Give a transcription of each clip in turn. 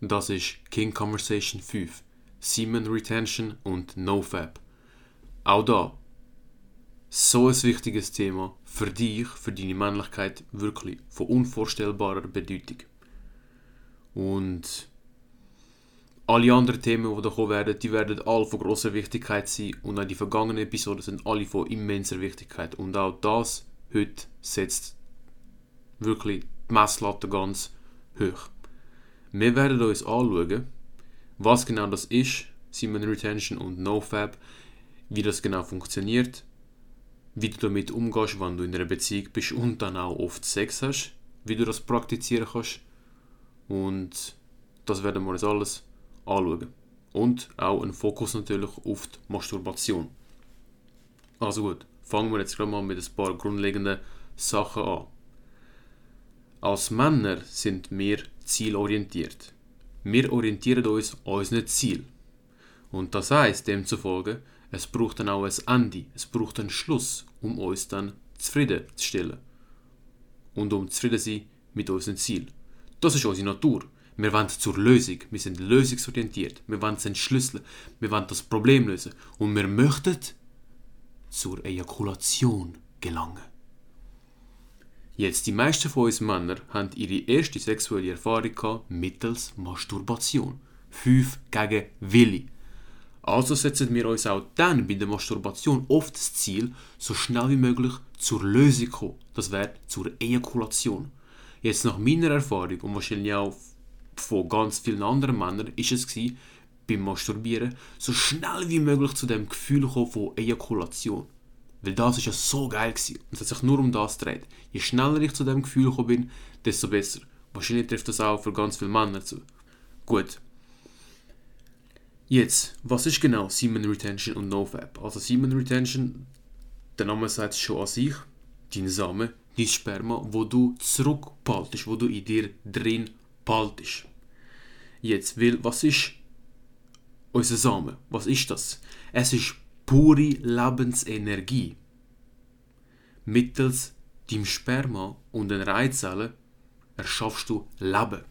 Das ist King Conversation 5, Semen Retention und NoFap. Auch da, so ein wichtiges Thema für dich, für deine Männlichkeit, wirklich von unvorstellbarer Bedeutung. Und alle anderen Themen, die da kommen werden, die werden alle von großer Wichtigkeit sein und auch die vergangenen Episoden sind alle von immenser Wichtigkeit. Und auch das heute setzt wirklich die Messlatte ganz hoch. Wir werden uns anschauen, was genau das ist, Semen Retention und NoFap, wie das genau funktioniert, wie du damit umgehst, wenn du in einer Beziehung bist und dann auch oft Sex hast, wie du das praktizieren kannst. Und das werden wir uns alles anschauen. Und auch ein Fokus natürlich auf die Masturbation. Also gut, fangen wir jetzt gerade mal mit ein paar grundlegenden Sachen an. Als Männer sind wir zielorientiert. Wir orientieren uns an unseren Ziel. Und das heißt demzufolge, es braucht dann auch ein Ende, es braucht einen Schluss, um uns dann zufrieden zu stellen. Und um zufrieden zu sein mit unserem Ziel. Das ist unsere Natur. Wir wollen zur Lösung. Wir sind lösungsorientiert. Wir wollen es entschlüsseln. Wir wollen das Problem lösen. Und wir möchten zur Ejakulation gelangen. Jetzt, die meisten von uns Männern haben ihre erste sexuelle Erfahrung mittels Masturbation. Fünf gegen Willi. Also setzen wir uns auch dann bei der Masturbation oft das Ziel, so schnell wie möglich zur Lösung zu kommen. Das wäre zur Ejakulation. Jetzt nach meiner Erfahrung und wahrscheinlich auch von ganz vielen anderen Männern ist es gewesen, beim Masturbieren so schnell wie möglich zu dem Gefühl kommen von Ejakulation. Weil das ist ja so geil gewesen. Und es hat sich nur um das gedreht. Je schneller ich zu dem Gefühl gekommen bin, desto besser. Wahrscheinlich trifft das auch für ganz viele Männer zu. Gut. Jetzt, was ist genau Semen Retention und NoFap? Also Semen Retention, der Name sagt es schon an sich, dein Samen, dein Sperma, wo du zurückpaltest, wo du in dir drin paltest. Jetzt, weil, was ist unser Samen? Was ist das? Es ist pure Lebensenergie. Mittels deinem Sperma und den Reizellen erschaffst du Leben.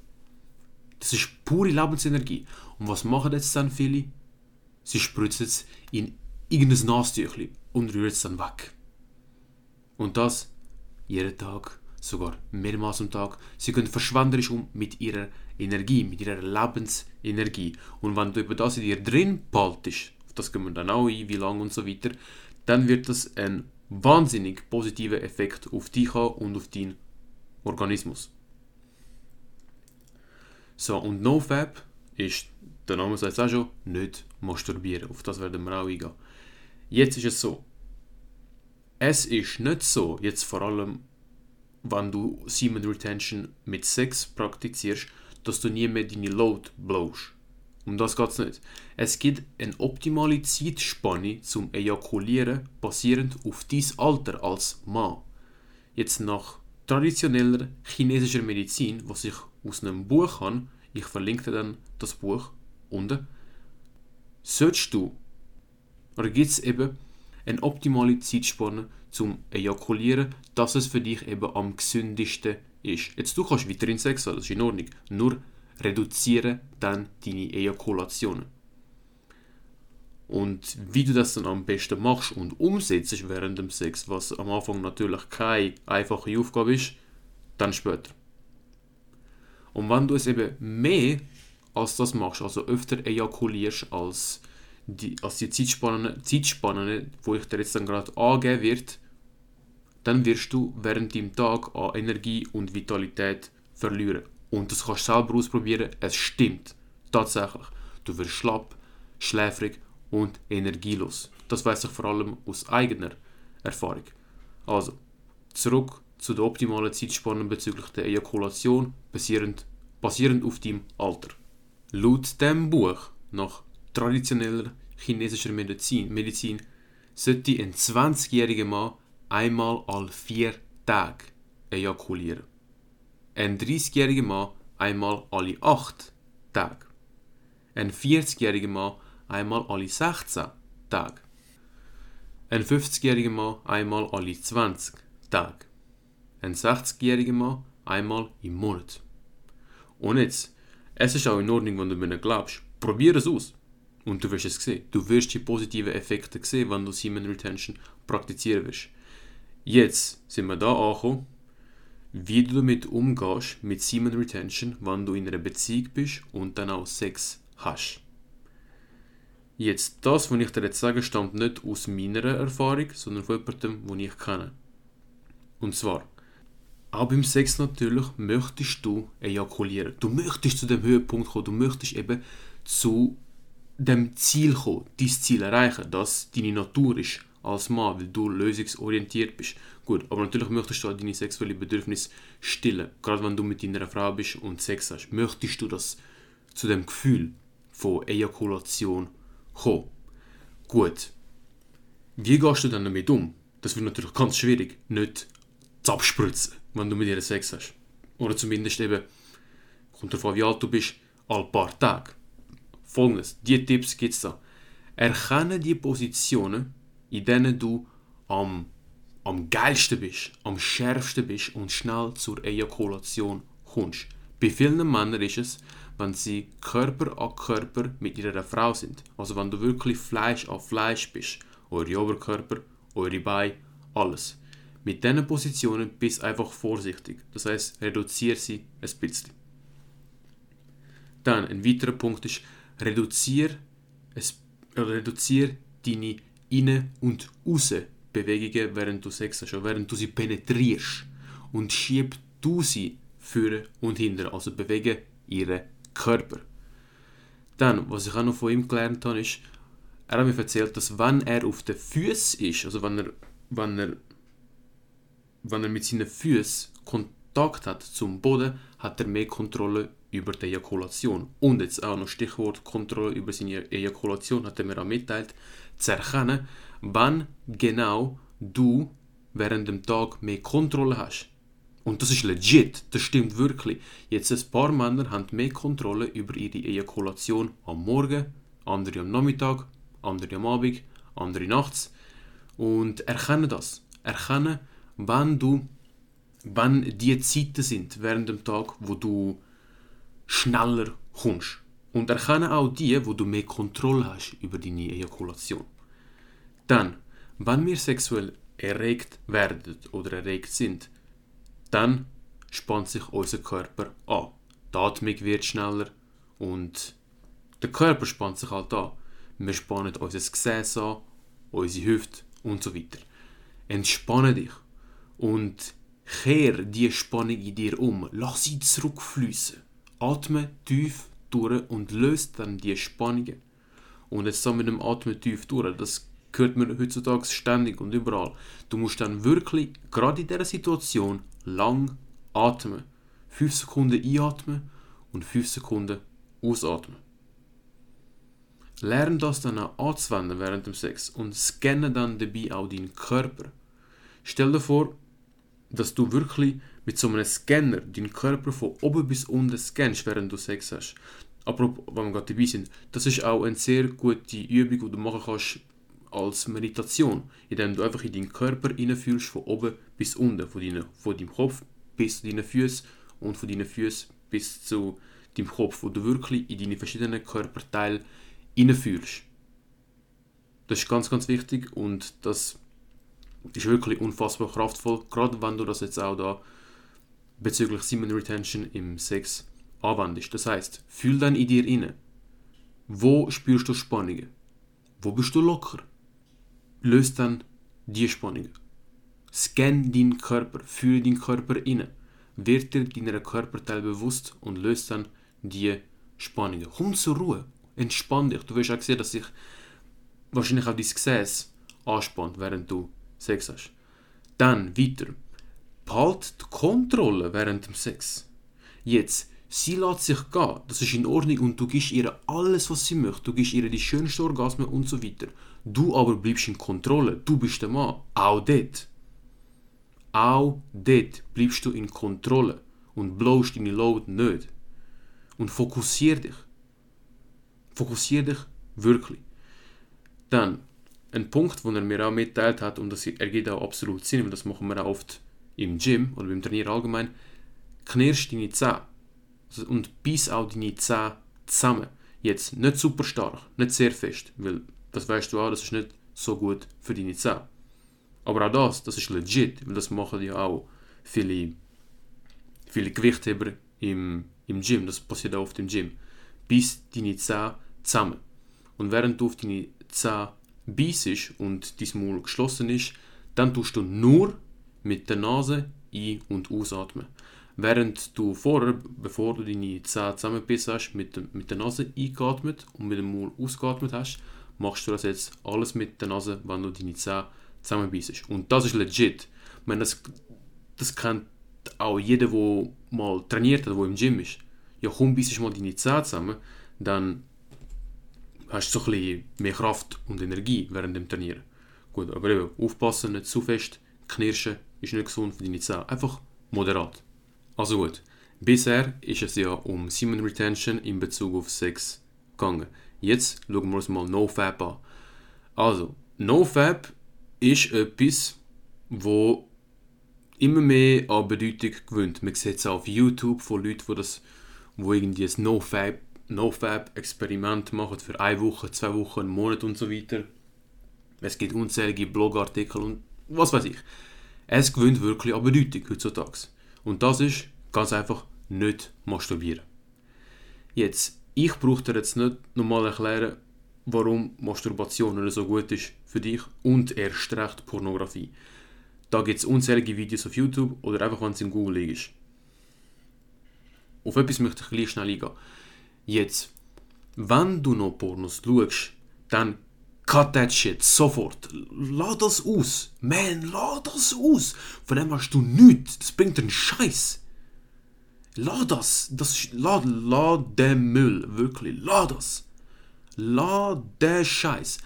Das ist pure Lebensenergie. Und was machen jetzt dann viele? Sie spritzen es in irgendein Nastüchli und rühren es dann weg. Und das jeden Tag, sogar mehrmals am Tag. Sie gehen verschwenderisch um mit ihrer Energie, mit ihrer Lebensenergie. Und wenn du über das in dir drin behaltest, das gehen wir dann auch ein, wie lange und so weiter, dann wird das ein wahnsinnig positiver Effekt auf dich haben und auf deinen Organismus. So, und NoFap ist, der Name sagt es auch schon, nicht masturbieren. Auf das werden wir auch eingehen. Jetzt ist es so. Es ist nicht so, jetzt vor allem, wenn du Semen Retention mit Sex praktizierst, dass du nie mehr deine Load blowst. Um das geht es nicht. Es gibt eine optimale Zeitspanne zum Ejakulieren basierend auf dein Alter als Mann. Jetzt nach traditioneller chinesischer Medizin, was ich aus einem Buch habe, ich verlinke dann das Buch unten, sollst du, oder gibt es eben eine optimale Zeitspanne zum Ejakulieren, dass es für dich eben am gesündesten ist. Jetzt du kannst weiterhin Sex haben, das ist in Ordnung, nur reduziere dann deine Ejakulationen. Und wie du das dann am besten machst und umsetzt während dem Sex, was am Anfang natürlich keine einfache Aufgabe ist, dann später. Und wenn du es eben mehr als das machst, also öfter ejakulierst als die, als die Zeitspanne, Zeitspanne, wo ich dir jetzt dann gerade angeben wird, dann wirst du während dem Tag an Energie und Vitalität verlieren. Und das kannst du selber ausprobieren, es stimmt. Tatsächlich. Du wirst schlapp, schläfrig und energielos. Das weiß ich vor allem aus eigener Erfahrung. Also, zurück zu der optimalen Zeitspanne bezüglich der Ejakulation, basierend, basierend auf deinem Alter. Laut dem Buch, nach traditioneller chinesischer Medizin, Medizin sollte ein 20-jähriger Mann einmal alle vier Tage ejakulieren. Ein 30-jähriger Mann einmal alle 8 Tage. Ein 40-jähriger Mann einmal alle 16 Tage. Ein 50-jähriger Mann einmal alle 20 Tage. Ein 60-jähriger Mann einmal im Monat. Und jetzt, Es ist auch in Ordnung, wenn du mir glaubst. Probier es aus. Und du wirst es sehen. Du wirst die positiven Effekte sehen, wenn du Semen Retention praktizieren wirst. Jetzt sind wir da angekommen, wie du damit umgehst mit Semen Retention, wenn du in einer Beziehung bist und dann auch Sex hast. Jetzt, das, was ich dir jetzt sage, stammt nicht aus meiner Erfahrung, sondern von jemandem, den ich kenne. Und zwar, auch beim Sex natürlich möchtest du ejakulieren. Du möchtest zu dem Höhepunkt kommen, du möchtest eben zu dem Ziel kommen, dein Ziel erreichen, das deine Natur ist als Mann, weil du lösungsorientiert bist. Gut, aber natürlich möchtest du auch deine sexuellen Bedürfnisse stillen. Gerade wenn du mit deiner Frau bist und Sex hast, möchtest du das zu dem Gefühl von Ejakulation kommen. Gut, wie gehst du dann damit um? Das wird natürlich ganz schwierig, nicht zu abspritzen, wenn du mit ihr Sex hast. Oder zumindest eben, kommt darauf wie alt du bist, all paar Tage. Folgendes, die Tipps gibt es da. Erkenne die Positionen, in denen du am, am geilsten bist, am schärfsten bist und schnell zur Ejakulation kommst. Bei vielen Männern ist es, wenn sie Körper an Körper mit ihrer Frau sind. Also wenn du wirklich Fleisch an Fleisch bist. Eure Oberkörper, eure Beine, alles. Mit diesen Positionen bist einfach vorsichtig. Das heißt, reduziere sie ein bisschen. Dann ein weiterer Punkt ist, reduziere, reduziere deine Innen- und Außenbewegungen, während du Sex hast, während du sie penetrierst. Und schieb du sie führen und hinter, also bewege ihren Körper. Dann, was ich auch noch von ihm gelernt habe, ist, er hat mir erzählt, dass wenn er auf den Füßen ist, also wenn er, wenn er, wenn er mit seinen Füßen Kontakt hat zum Boden, hat er mehr Kontrolle über die Ejakulation. Und jetzt auch noch Stichwort Kontrolle über seine Ejakulation hat er mir auch mitteilt, zu erkennen, wann genau du während dem Tag mehr Kontrolle hast. Und das ist legit, das stimmt wirklich. Jetzt ein paar Männer haben mehr Kontrolle über ihre Ejakulation am Morgen, andere am Nachmittag, andere am Abend, andere nachts. Und erkennen das. Erkennen, wann du, wann die Zeiten sind während dem Tag, wo du schneller kommst. Und erkenne auch die, wo du mehr Kontrolle hast über deine Ejakulation. Dann, wenn wir sexuell erregt werden oder erregt sind, dann spannt sich unser Körper an. Die Atmung wird schneller und der Körper spannt sich halt an. Wir spannen unser Gesäß an, unsere Hüfte und so weiter. Entspanne dich und kehr die Spannung in dir um. Lass sie zurückfließen. Atme tief durch und löst dann die Spannungen. Und jetzt so mit dem Atmen tief durch, das hört man heutzutage ständig und überall. Du musst dann wirklich, gerade in dieser Situation, lang atmen. 5 Sekunden einatmen und 5 Sekunden ausatmen. Lern das dann auch anzuwenden während dem Sex und scanne dann dabei auch deinen Körper. Stell dir vor, dass du wirklich mit so einem Scanner deinen Körper von oben bis unten scannst, während du Sex hast. Apropos, wenn wir gerade dabei sind, das ist auch eine sehr gute Übung, die du machen kannst als Meditation, indem du einfach in deinen Körper hineinfühlst, von oben bis unten, von, deine, von deinem Kopf bis zu deinen Füßen und von deinen Füßen bis zu deinem Kopf, wo du wirklich in deine verschiedenen Körperteile hineinfühlst. Das ist ganz, ganz wichtig und das ist wirklich unfassbar kraftvoll, gerade wenn du das jetzt auch da bezüglich Semen Retention im Sex anwendest. Das heißt, fühl dann in dir inne. Wo spürst du Spannungen? Wo bist du locker? Löst dann die Spannungen. Scan deinen Körper, fühle deinen Körper inne. Wird dir deiner Körperteil bewusst und löst dann die Spannungen. Komm zur Ruhe, entspann dich. Du wirst auch sehen, dass sich wahrscheinlich auch dein Gesäß anspannt, während du Sex hast. Dann weiter. Behalt die Kontrolle während dem Sex. Jetzt, sie lässt sich gehen, das ist in Ordnung und du gibst ihr alles, was sie möchte. Du gibst ihr die schönsten Orgasmen und so weiter. Du aber bleibst in Kontrolle. Du bist der Mann. Auch dort. Auch dort bleibst du in Kontrolle und blowst deine Load nicht. Und fokussier dich. Fokussier dich wirklich. Dann, ein Punkt, den er mir auch mitteilt hat, und das ergibt auch absolut Sinn, weil das machen wir auch oft im Gym oder beim Trainieren allgemein, knirsch deine Zähne. und bis auch deine Zähne zusammen. Jetzt nicht super stark, nicht sehr fest, weil das weißt du auch, das ist nicht so gut für deine Zähne. Aber auch das, das ist legit, weil das machen ja auch viele, viele Gewichtheber im, im Gym, das passiert auch oft im Gym. Bis deine Zähne zusammen. Und während du auf deine Zähne beißt und dein Maul geschlossen ist, dann tust du nur mit der Nase ein- und ausatmen. Während du vorher, bevor du deine Zähne zusammengebissen hast, mit, mit der Nase eingeatmet und mit dem Maul ausgeatmet hast, machst du das jetzt alles mit der Nase, wenn du deine Zähne zusammenbeißt. Und das ist legit. Meine, das, das kennt auch jeder, der mal trainiert hat, der im Gym ist. Ja, komm, beißt mal deine Zähne zusammen, dann hast du so ein bisschen mehr Kraft und Energie während dem Trainieren. Gut, aber eben, aufpassen, nicht zu fest, knirschen ist nicht gesund für deine Zähne. Einfach moderat. Also gut, bisher ist es ja um Semen Retention in Bezug auf Sex gegangen. Jetzt schauen wir uns mal NoFap an. Also, NoFap ist etwas, wo immer mehr an Bedeutung gewinnt. Man sieht es auch auf YouTube von Leuten, die das, wo irgendwie ein NoFap, NoFap-Experiment machen für eine Woche, zwei Wochen, einen Monat und so weiter. Es gibt unzählige Blogartikel und was weiß ich. Es gewinnt wirklich an Bedeutung heutzutage. Und das ist ganz einfach nicht masturbieren. Jetzt, ich brauche dir jetzt nicht nochmal erklären, warum Masturbation nicht so gut ist für dich und erst recht Pornografie. Da gibt es unzählige Videos auf YouTube oder einfach, wenn es in Google ist. Auf etwas möchte ich gleich schnell eingehen. Jetzt, wenn du noch Pornos schaust, dann cut that shit sofort. Lass das aus. Man, lass das aus. Von dem hast du nichts. Das bringt einen Scheiß. Lass das. das lass, lass den Müll. Wirklich. Lass das. Lass den Scheiß.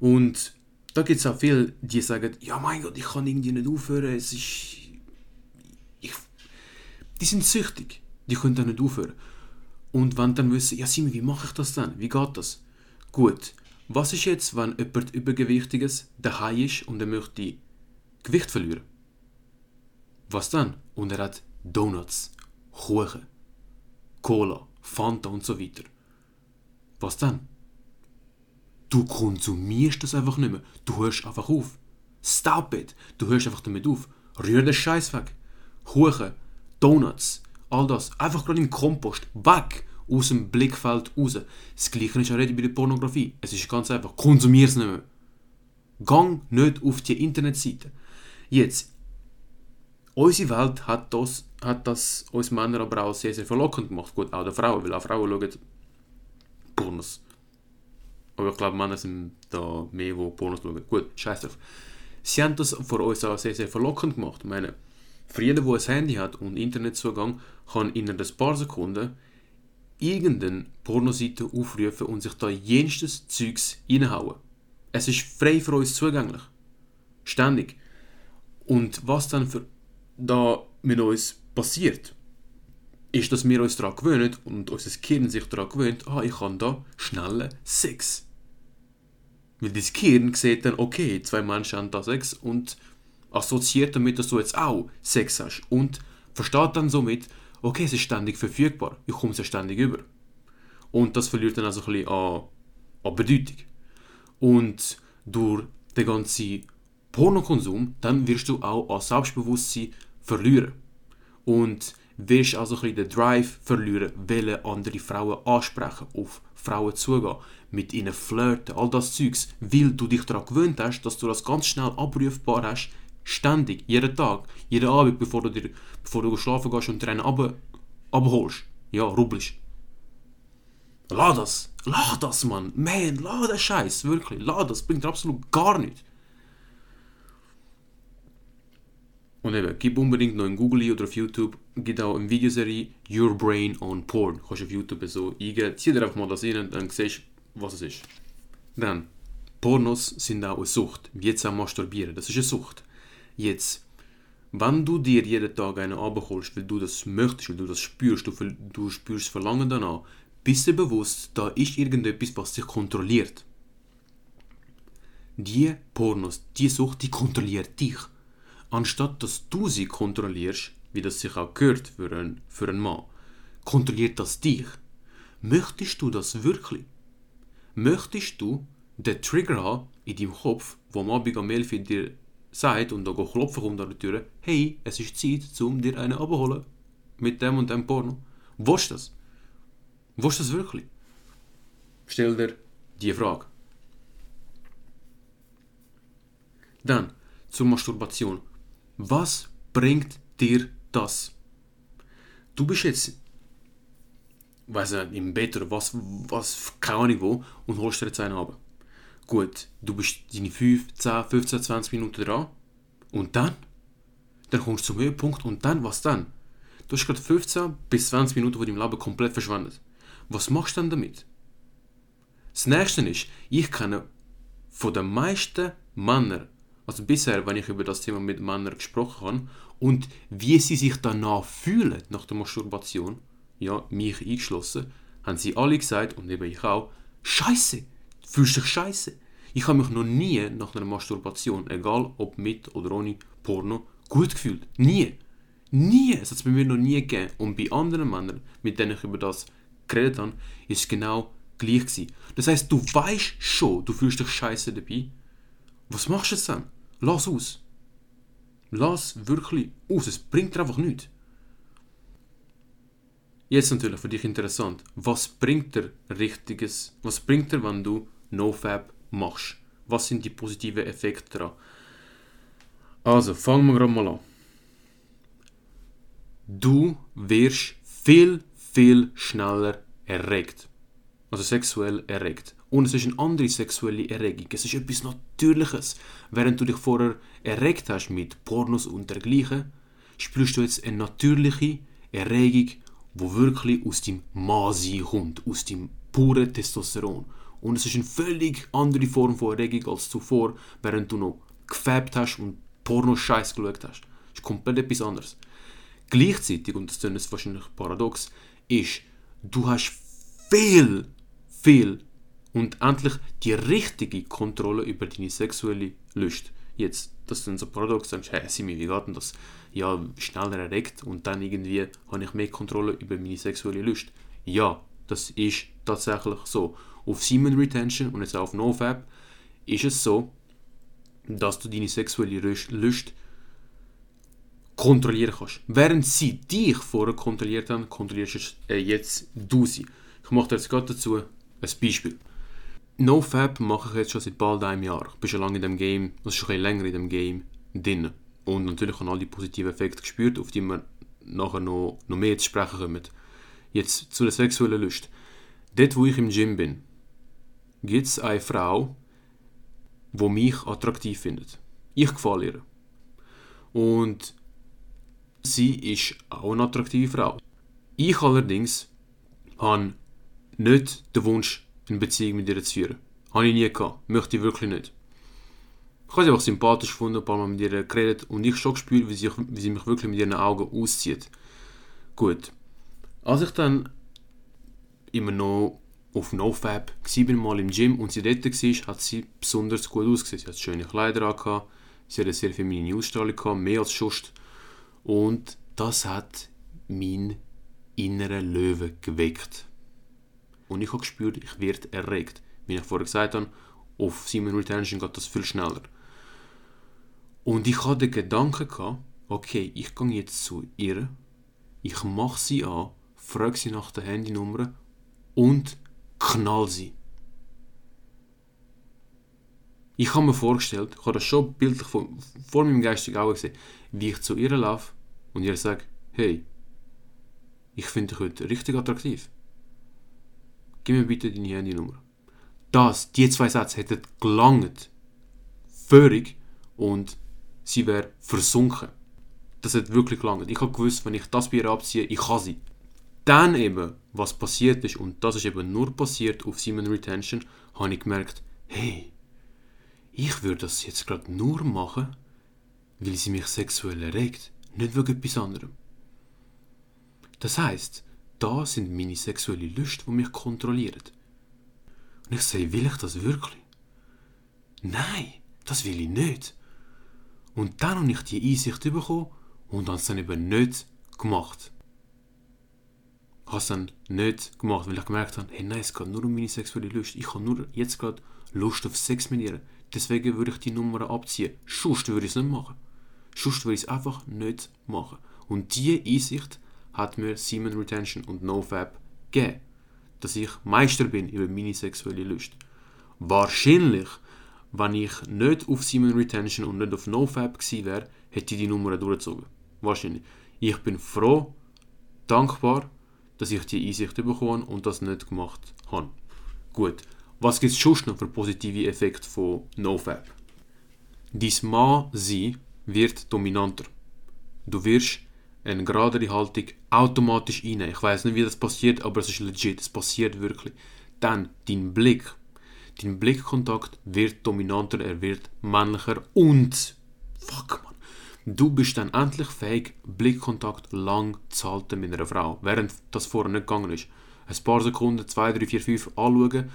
Und da gibt es auch viele, die sagen, ja mein Gott, ich kann irgendwie nicht aufhören. Es ist... Ich, die sind süchtig. Die können da nicht aufhören. Und wenn dann wissen, ja Simon, wie mache ich das dann? Wie geht das? Gut. Was ist jetzt, wenn jemand Übergewichtiges daheim ist und er möchte Gewicht verlieren? Was dann? Und er hat Donuts, Kuchen, Cola, Fanta und so weiter. Was dann? Du konsumierst das einfach nicht mehr. Du hörst einfach auf. Stop it. Du hörst einfach damit auf. Rühr den Scheiß weg. Kuchen, Donuts, all das. Einfach gerade im Kompost. Weg. Aus dem Blickfeld raus. Das gleiche ist auch bei der Pornografie. Es ist ganz einfach. Konsumier es nicht mehr. Gang nicht auf die Internetseite. Jetzt. Unsere Welt hat das, hat das uns Männer aber auch sehr, sehr verlockend gemacht. Gut, auch der Frauen, weil auch Frauen schauen Pornos. Aber ich glaube, Männer sind da mehr, die Pornos schauen. Gut, scheiß drauf. Sie haben das für uns auch sehr, sehr verlockend gemacht. Ich meine, für jeden, der ein Handy hat und Internetzugang, kann innerhalb ein paar Sekunden irgendeine Pornoseite aufrufen und sich da jenstes Zeugs reinhauen. Es ist frei für uns zugänglich. Ständig. Und was dann für da mit uns passiert, ist, dass wir uns daran gewöhnen und unser Gehirn sich daran gewöhnt, ah, ich kann da schnellen Sex. Weil das Gehirn sieht dann, okay, zwei Menschen haben da Sex und assoziiert damit, dass du jetzt auch Sex hast. Und versteht dann somit, okay, es ist ständig verfügbar, ich komme es ja ständig über. Und das verliert dann also ein bisschen an, an Bedeutung. Und durch den ganzen Pornokonsum, dann wirst du auch an Selbstbewusstsein verlieren. Und wirst also ein bisschen den Drive verlieren, welche andere Frauen ansprechen, auf Frauen zugehen, mit ihnen flirten, all das Zeugs, weil du dich daran gewöhnt hast, dass du das ganz schnell abrufbar hast, ständig, jeden Tag, jeden Abend, bevor du, dir, bevor du schlafen gehst und ab, abholst. Ja, rubbelst. Lass das, lass das, Mann, man, lass den Scheiß, wirklich, lass das, bringt absolut gar nichts. Und eben, gib unbedingt noch in Google oder auf YouTube, gibt auch eine Videoserie Your Brain on Porn. Kannst du auf YouTube so eingeben, zieh dir einfach mal das rein und dann siehst was es ist. Dann, Pornos sind auch eine Sucht, wie jetzt auch Masturbieren, das ist eine Sucht. Jetzt, wenn du dir jeden Tag einen abholst, weil du das möchtest, weil du das spürst, du, du spürst Verlangen danach, bist du bewusst, da ist irgendetwas, was dich kontrolliert. Die Pornos, die Sucht, die kontrolliert dich anstatt dass du sie kontrollierst, wie das sich auch gehört für einen, für einen Mann, kontrolliert das dich? Möchtest du das wirklich? Möchtest du den Trigger haben in deinem Kopf, wo am Abend am 11 Uhr dir sagt und da klopfen kommt an der Tür, hey, es ist Zeit, um dir einen abzuholen. Mit dem und dem Porno. Willst du das? Willst du das wirklich? Stell dir die Frage. Dann zur Masturbation. Was bringt dir das? Du bist jetzt, weiß nicht, im Bett oder was, was, keine Ahnung wo, und holst dir jetzt einen ab. Gut, du bist deine 5, 10, 15, 20 Minuten dran. Und dann? Dann kommst du zum Höhepunkt und dann, was dann? Du hast gerade 15 bis 20 Minuten von deinem Leben komplett verschwendet. Was machst du dann damit? Das nächste ist, ich kenne von den meisten Männern, also bisher, wenn ich über das Thema mit Männern gesprochen habe, und wie sie sich danach fühlen, nach der Masturbation, ja, mich eingeschlossen, haben sie alle gesagt, und eben ich auch, Scheiße, fühlst dich scheiße. Ich habe mich noch nie nach einer Masturbation, egal ob mit oder ohne Porno, gut gefühlt. Nie. Nie. Es hat es bei mir noch nie gegeben. Und bei anderen Männern, mit denen ich über das geredet habe, ist es genau gleich gewesen. Das heißt, du weißt schon, du fühlst dich scheiße dabei. Was machst du jetzt dann? Lass aus. Lass wirklich aus. Es bringt dir einfach nichts. Jetzt natürlich für dich interessant. Was bringt dir Richtiges? Was bringt dir, wenn du NoFab machst? Was sind die positiven Effekte daran? Also, fangen wir gerade mal an. Du wirst viel, viel schneller erregt. Also sexuell erregt. Und es ist eine andere sexuelle Erregung. Es ist etwas Natürliches. Während du dich vorher erregt hast mit Pornos und dergleichen, spürst du jetzt eine natürliche Erregung, wo wirklich aus dem Masi kommt, aus dem puren Testosteron. Und es ist eine völlig andere Form von Erregung als zuvor, während du noch gefärbt hast und Porno-Scheiß geschaut hast. Das ist komplett etwas anderes. Gleichzeitig, und das ist wahrscheinlich paradox, ist, du hast viel, viel und endlich die richtige Kontrolle über deine sexuelle Lust. Jetzt, das sind so paradox, dann hey, Simi, wie geht denn das? Ja, schneller erregt und dann irgendwie habe ich mehr Kontrolle über meine sexuelle Lust. Ja, das ist tatsächlich so. Auf Semen Retention und jetzt auch auf NoFap ist es so, dass du deine sexuelle Lust kontrollieren kannst. Während sie dich vorher kontrolliert haben, kontrollierst äh, jetzt du sie. Ich mache jetzt gerade dazu ein Beispiel. NoFap mache ich jetzt schon seit bald einem Jahr. Ich bin schon lange in dem Game, also schon ein länger in dem Game drin. Und natürlich habe all die positiven Effekte gespürt, auf die wir nachher noch, noch mehr zu sprechen kommen. Jetzt zu der sexuellen Lust. Dort, wo ich im Gym bin, gibt es eine Frau, die mich attraktiv findet. Ich gefalle ihr. Und sie ist auch eine attraktive Frau. Ich allerdings habe nicht den Wunsch, eine Beziehung mit ihr zu führen. Habe ich nie gehabt. Möchte ich wirklich nicht. Ich habe sie einfach sympathisch gefunden, ein paar Mal mit ihr geredet und ich schon gespürt, wie sie, wie sie mich wirklich mit ihren Augen auszieht. Gut. Als ich dann immer noch auf NoFab war, mal im Gym und sie dort war, hat sie besonders gut ausgesehen. Sie hat schöne Kleider an, sie hat eine sehr feminine Ausstrahlung mehr als sonst. Und das hat meinen inneren Löwe geweckt. Und ich habe gespürt, ich werde erregt. Wie ich vorher gesagt habe, auf Simon Retention geht das viel schneller. Und ich hatte den Gedanken gehabt, okay, ich gehe jetzt zu ihr, ich mache sie an, frage sie nach der Handynummer und knall sie. Ich habe mir vorgestellt, ich habe das schon bildlich vor, vor meinem geistigen Auge gesehen, wie ich zu ihr laufe und ihr sage, hey, ich finde dich heute richtig attraktiv. Gib mir bitte deine Handynummer. Das, die zwei Sätze hätten gelangt. Völlig. Und sie wäre versunken. Das hat wirklich gelangt. Ich habe gewusst, wenn ich das bei ihr abziehe, ich kann sie. Dann eben, was passiert ist, und das ist eben nur passiert auf Simon Retention, habe ich gemerkt, hey, ich würde das jetzt gerade nur machen, weil sie mich sexuell erregt, nicht wegen etwas anderem. Das heißt, da sind meine sexuellen Lust, die mich kontrollieren. Und ich sage, will ich das wirklich? Nein, das will ich nicht. Und dann habe ich die Einsicht bekommen und habe es dann eben nicht gemacht. Habe es dann nicht gemacht, weil ich gemerkt habe, hey nein, es geht nur um meine sexuelle Lust. Ich habe nur jetzt gerade Lust auf Sex mit ihr. Deswegen würde ich die Nummer abziehen. Sonst würde ich es nicht machen. Sonst würde ich es einfach nicht machen. Und diese Einsicht hat mir Semen Retention und NoFap gegeben. Dass ich Meister bin über meine sexuelle Lust. Wahrscheinlich, wenn ich nicht auf Semen Retention und nicht auf NoFap gewesen wäre, hätte ich die Nummer durchgezogen. Wahrscheinlich. Ich bin froh, dankbar, dass ich die Einsicht bekommen und das nicht gemacht habe. Gut, was gibt es schon noch für positive Effekte von NoFap? Dein Mann sein wird dominanter. Du wirst eine geradere Haltung automatisch einnehmen. Ich weiß nicht, wie das passiert, aber es ist legit, es passiert wirklich. Dann dein Blick. Dein Blickkontakt wird dominanter, er wird männlicher und fuck. Du bist dann endlich fähig, Blickkontakt lang zu halten mit einer Frau, während das vorher nicht gegangen ist. Ein paar Sekunden, zwei, drei, vier, fünf anschauen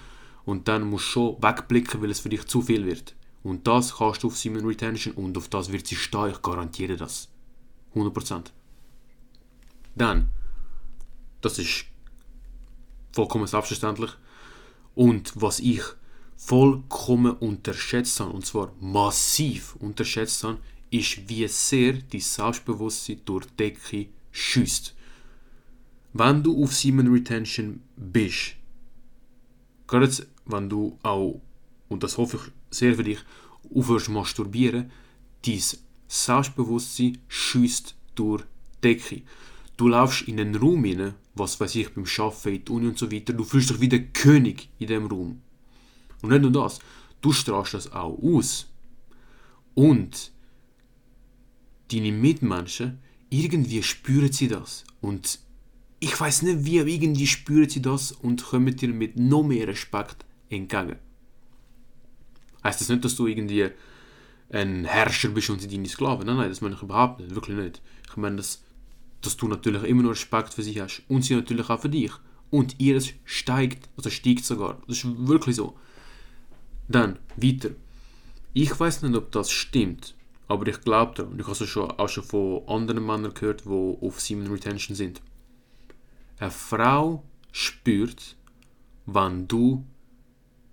und dann musst du schon wegblicken, weil es für dich zu viel wird. Und das kannst du auf Simon Retention und auf das wird sie stehen, ich garantiere das. 100%. Dann, das ist vollkommen selbstverständlich. Und was ich vollkommen unterschätzt habe, und zwar massiv unterschätzt habe, ist, wie sehr dein Selbstbewusstsein durch die Decke schießt. Wenn du auf Semen Retention bist, gerade wenn du auch, und das hoffe ich sehr für dich, aufhörst masturbieren, dein Selbstbewusstsein schießt durch die Decke. Du laufst in einen Raum hinein, was weiß ich, beim Arbeiten, in der Uni und so weiter, du fühlst dich wie der König in diesem Raum. Und nicht nur das, du strahlst das auch aus. Und deine Mitmenschen, irgendwie spüren sie das. Und ich weiß nicht wie, irgendwie spüren sie das und kommen dir mit noch mehr Respekt entgegen. Heißt das nicht, dass du irgendwie ein Herrscher bist und sie deine Sklaven? Nein, nein, das meine ich überhaupt nicht, wirklich nicht. Ich meine, dass, dass du natürlich immer noch Respekt für sie hast und sie natürlich auch für dich. Und ihres steigt, also steigt sogar. Das ist wirklich so. Dann, weiter. Ich weiß nicht, ob das stimmt, aber ich glaube daran. Und ich habe es schon, auch schon von anderen Männern gehört, die auf Semen Retention sind. Eine Frau spürt, wenn du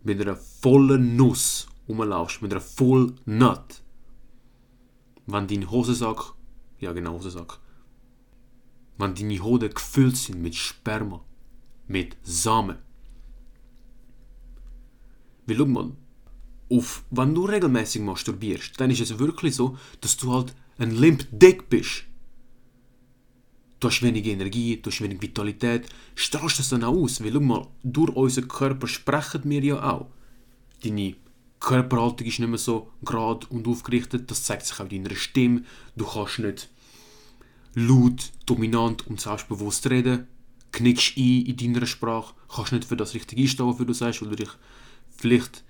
mit einer vollen Nuss rumlaufst, mit einer vollen Nut. Wenn dein Hosensack, ja genau Hosensack, wenn deine Hoden gefüllt sind mit Sperma, mit Samen. Weil schau mal, auf, wenn du regelmäßig masturbierst, dann ist es wirklich so, dass du halt ein Limp Dick bist. Du hast wenig Energie, du hast wenig Vitalität, strahlst das dann auch aus, weil mal, durch unseren Körper sprechen wir ja auch. Deine Körperhaltung ist nicht mehr so gerade und aufgerichtet, das zeigt sich auch in deiner Stimme. Du kannst nicht laut, dominant und selbstbewusst reden, knickst ein in deiner Sprache, kannst nicht für das richtig einstehen, was du sagst, weil du dich vielleicht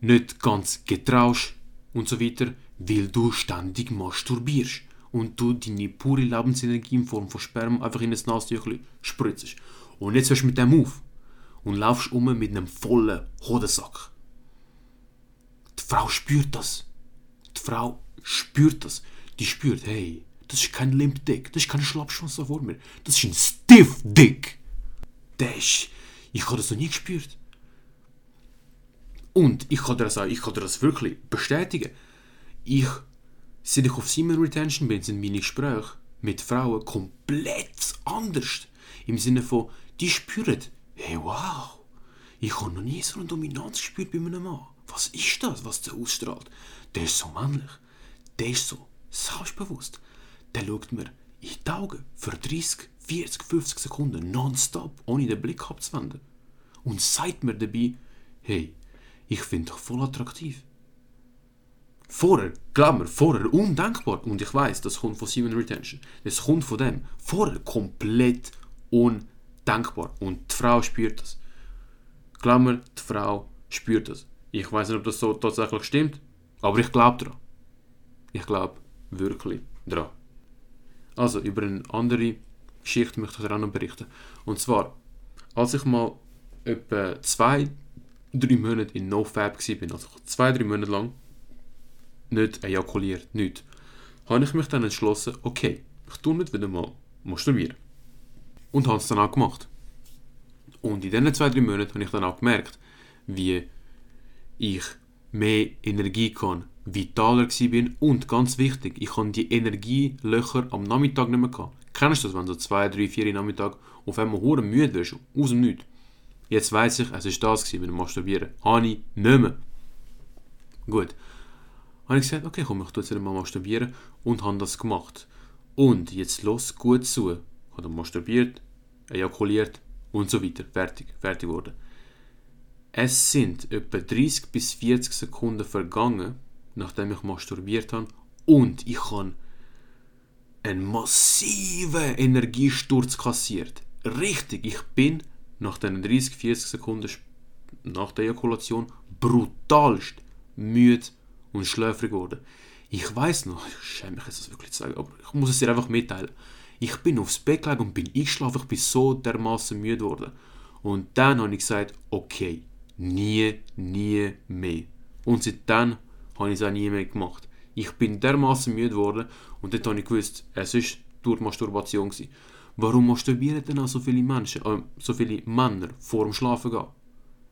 nicht ganz getraust und so weiter, weil du ständig masturbierst und du deine pure Lebensenergie in Form von Sperma einfach in das Nasentüchli spritzt. Und jetzt hörst du mit dem auf und laufst um mit einem vollen Hodensack. Die Frau spürt das. Die Frau spürt das. Die spürt, hey, das ist kein Limp Dick, das ist keine Schlappchance vor mir, das ist ein Stiff Dick. Das ist, ich habe das noch nie gespürt. Und ich kann dir das, ich kann dir das wirklich bestätigen. Ich, seit ich auf Semen Retention bin, sind meine Gespräche mit Frauen komplett anders. Im Sinne von, die spüren, hey wow, ich habe noch nie so eine Dominanz gespürt bei einem Mann. Was ist das, was der ausstrahlt? Der ist so männlich. Der ist so selbstbewusst. Der schaut mir in die Augen für 30, 40, 50 Sekunden nonstop, ohne den Blick abzuwenden. Und sagt mir dabei, hey, ich finde dich voll attraktiv. Vorher, glaub mir, vorher undenkbar. Und ich weiß, das kommt von Simon Retention. Das kommt von dem. Vorher komplett undenkbar. Und die Frau spürt das. Glaub mir, die Frau spürt das. Ich weiß nicht, ob das so tatsächlich stimmt, aber ich glaube daran. Ich glaube wirklich daran. Also, über eine andere Geschichte möchte ich dir noch berichten. Und zwar, als ich mal etwa zwei, drei Monate in NoFab war, also zwei, drei Monate lang, nicht ejakuliert, nicht, habe ich mich dann entschlossen, okay, ich tue nicht wieder mal masturbieren. Und habe es dann auch gemacht. Und in diesen zwei, drei Monaten habe ich dann auch gemerkt, wie ich mehr Energie kann, vitaler bin und ganz wichtig, ich kann die Energielöcher am Nachmittag nicht mehr gehabt. Kennst du das, wenn du zwei, drei, vier Nachmittag auf einmal hure müde wirst, aus dem Nichts? Jetzt weiß ich, es ist das gewesen, mit dem Masturbieren. Habe ich nicht mehr. Gut. Habe ich gesagt, okay, komm, ich tue jetzt mal masturbieren und habe das gemacht. Und jetzt los, gut zu. Ich habe masturbiert, ejakuliert und so weiter. Fertig, fertig wurde. Es sind etwa 30 bis 40 Sekunden vergangen, nachdem ich masturbiert habe und ich habe einen massiven Energiesturz kassiert. Richtig, ich bin nach den 30, 40 Sekunden nach der Ejakulation brutalst müde und schläfrig geworden. Ich weiß noch, ich schäme mich jetzt das wirklich zu sagen, aber ich muss es dir einfach mitteilen. Ich bin aufs Bett gelegen und bin eingeschlafen, ich bin so dermaßen müde geworden. Und dann habe ich gesagt, okay, nie, nie mehr. Und seitdem habe ich es auch nie mehr gemacht. Ich bin dermaßen müde geworden und dort habe ich gewusst, es war durch Masturbation. Gewesen. Denn auch so viele Menschen, äh, so viele Männer vor dem Schlafen gehen?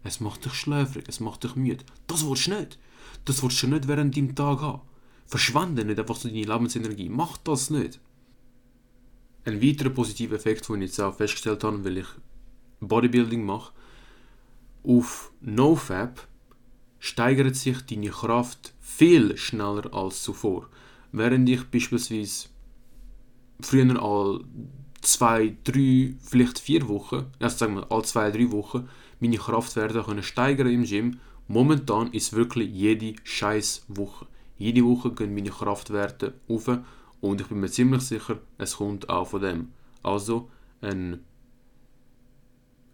Es macht dich schläfrig, es macht dich müde. Das willst du nicht. Das willst du nicht während deinem Tag haben. Verschwende nicht einfach so deine Lebensenergie. Mach das nicht. Ein weiterer positiver Effekt, den ich jetzt auch festgestellt habe, weil ich Bodybuilding mache, auf NoFap steigert sich deine Kraft viel schneller als zuvor. Während ich beispielsweise früher all zwei, drei, vielleicht vier Wochen, also sagen wir all zwei, drei Wochen, meine Kraftwerte können steigern im Gym. Momentan ist wirklich jede scheiß Woche. Jede Woche gehen meine Kraftwerte auf und ich bin mir ziemlich sicher, es kommt auch von dem. Also ein,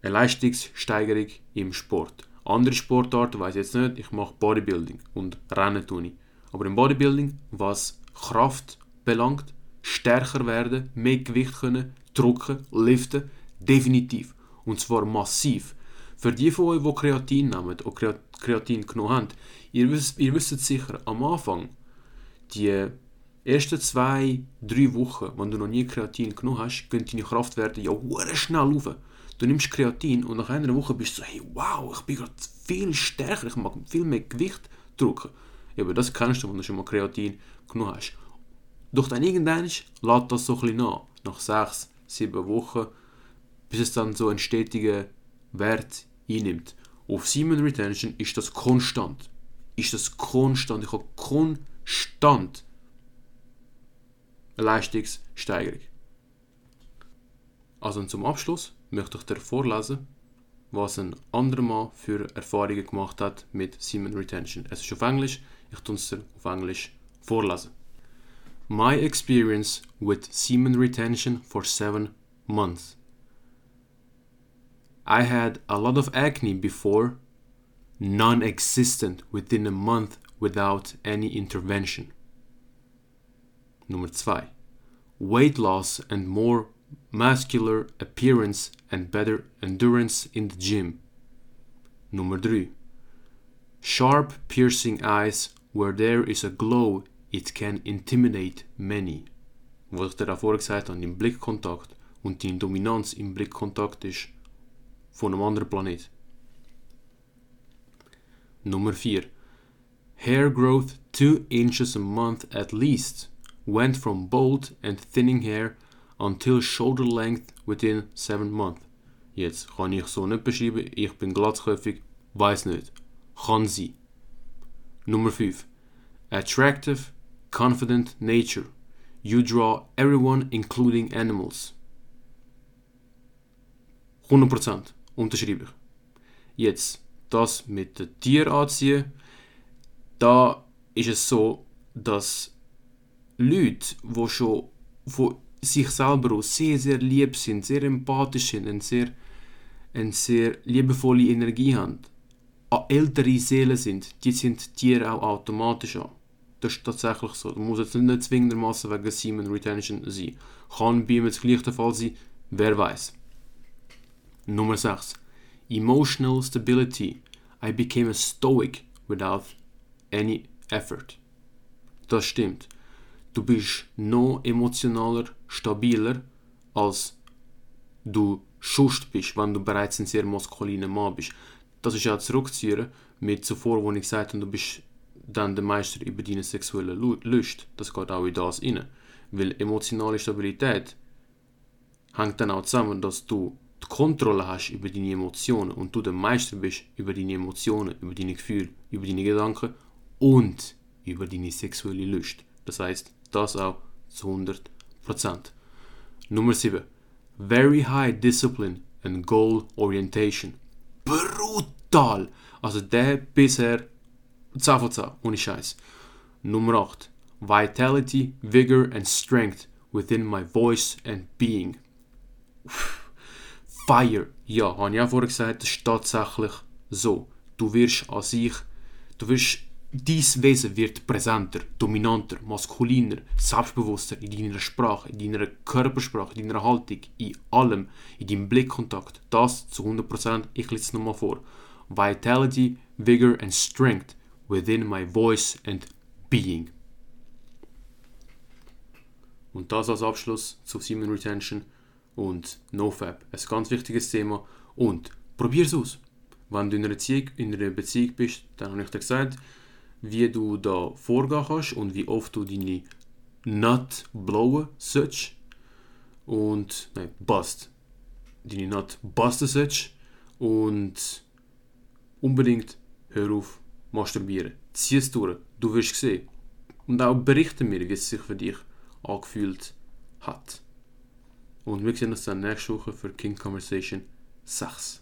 eine Leistungssteigerung im Sport. Andere Sportarten weiß ich jetzt nicht, ich mache Bodybuilding und Rennen tue ich. Aber im Bodybuilding, was Kraft belangt, stärker werden, mehr Gewicht können, drücken, liften, definitiv. Und zwar massiv. Für die von euch, die Kreatin nehmen oder Kreatin genommen haben, ihr wisst, ihr wisst sicher, am Anfang, die ersten zwei, drei Wochen, wenn du noch nie Kreatin genommen hast, gehen deine Kraftwerte ja schnell rauf. Du nimmst Kreatin und nach einer Woche bist du so, hey, wow, ich bin gerade viel stärker, ich mag viel mehr Gewicht drücken. Aber das kennst du, wenn du schon mal Kreatin genommen hast. Doch dann irgendwann lässt das so ein nach. Nach sechs, sieben Wochen, bis es dann so einen stetigen Wert einnimmt. Auf Semen Retention ist das konstant. Ist das konstant. Ich habe konstant eine Leistungssteigerung. Also zum Abschluss möchte ich dir vorlesen, was ein anderer Mann für Erfahrungen gemacht hat mit Semen Retention. Es ist auf Englisch, ich tue es dir auf Englisch vorlesen. My experience with semen retention for seven months. I had a lot of acne before, non existent within a month without any intervention. Number 2. Weight loss and more muscular appearance and better endurance in the gym. Number 3. Sharp piercing eyes where there is a glow It can intimidate many. Was ich dir davor gesagt habe, im Blickkontakt und die Dominanz im Blickkontakt ist von einem anderen Planet. Nummer 4. Hair growth 2 inches a month at least went from bald and thinning hair until shoulder length within 7 months. Jetzt kann ich so nicht beschreiben, ich bin glatzköpfig, weiß nicht. Kann sie. Nummer 5. Attractive confident nature. You draw everyone, including animals. 100% unterschreibe ich. Jetzt, das mit den Tieren anziehen, da ist es so, dass Leute, die schon von sich selber aus sehr, sehr lieb sind, sehr empathisch sind, eine sehr, eine sehr liebevolle Energie haben, an ältere Seelen sind, die sind Tiere auch automatisch an. Das ist tatsächlich so. Du musst jetzt nicht zwingendermaßen wegen Semen Retention sein. Kann bei ihm jetzt gleich der Fall sein, wer weiß. Nummer 6. Emotional Stability. I became a stoic without any effort. Das stimmt. Du bist noch emotionaler, stabiler als du schust bist, wenn du bereits ein sehr maskuliner Mann bist. Das ist ja zurückzuziehen mit zuvor, wo ich gesagt habe, du bist dann der Meister über deine sexuelle Lust. Das geht auch in das rein. Weil emotionale Stabilität hängt dann auch zusammen, dass du die Kontrolle hast über deine Emotionen und du der Meister bist über deine Emotionen, über deine Gefühle, über deine Gedanken und über deine sexuelle Lust. Das heißt, das auch zu 100%. Nummer 7. Very high discipline and goal orientation. Brutal! Also der bisher 10 von 10, ohne Scheiß. Nummer 8. Vitality, Vigor and Strength within my voice and being. Fire. Ja, habe ich auch vorher gesagt, das ist tatsächlich so. Du wirst an sich, du wirst, dein Wesen wird präsenter, dominanter, maskuliner, selbstbewusster in deiner Sprache, in deiner Körpersprache, in deiner Haltung, in allem, in deinem Blickkontakt. Das zu 100%, ich lese es nochmal vor. Vitality, Vigor and Strength within my voice and being. Und das als Abschluss zu Semen Retention und NoFap. Ein ganz wichtiges Thema. Und probier es aus. Wenn du in einer, Beziehung, in einer Beziehung bist, dann habe ich dir gesagt, wie du da vorgehen kannst und wie oft du deine Nut blowen sollst. Und, nein, bust. Deine Nut busten sollst. Und unbedingt hör auf masturbieren. Zieh es durch. Du wirst sehen. Und auch berichte mir, wie es sich für dich angefühlt hat. Und wir sehen uns dann nächste Woche für King Conversation 6.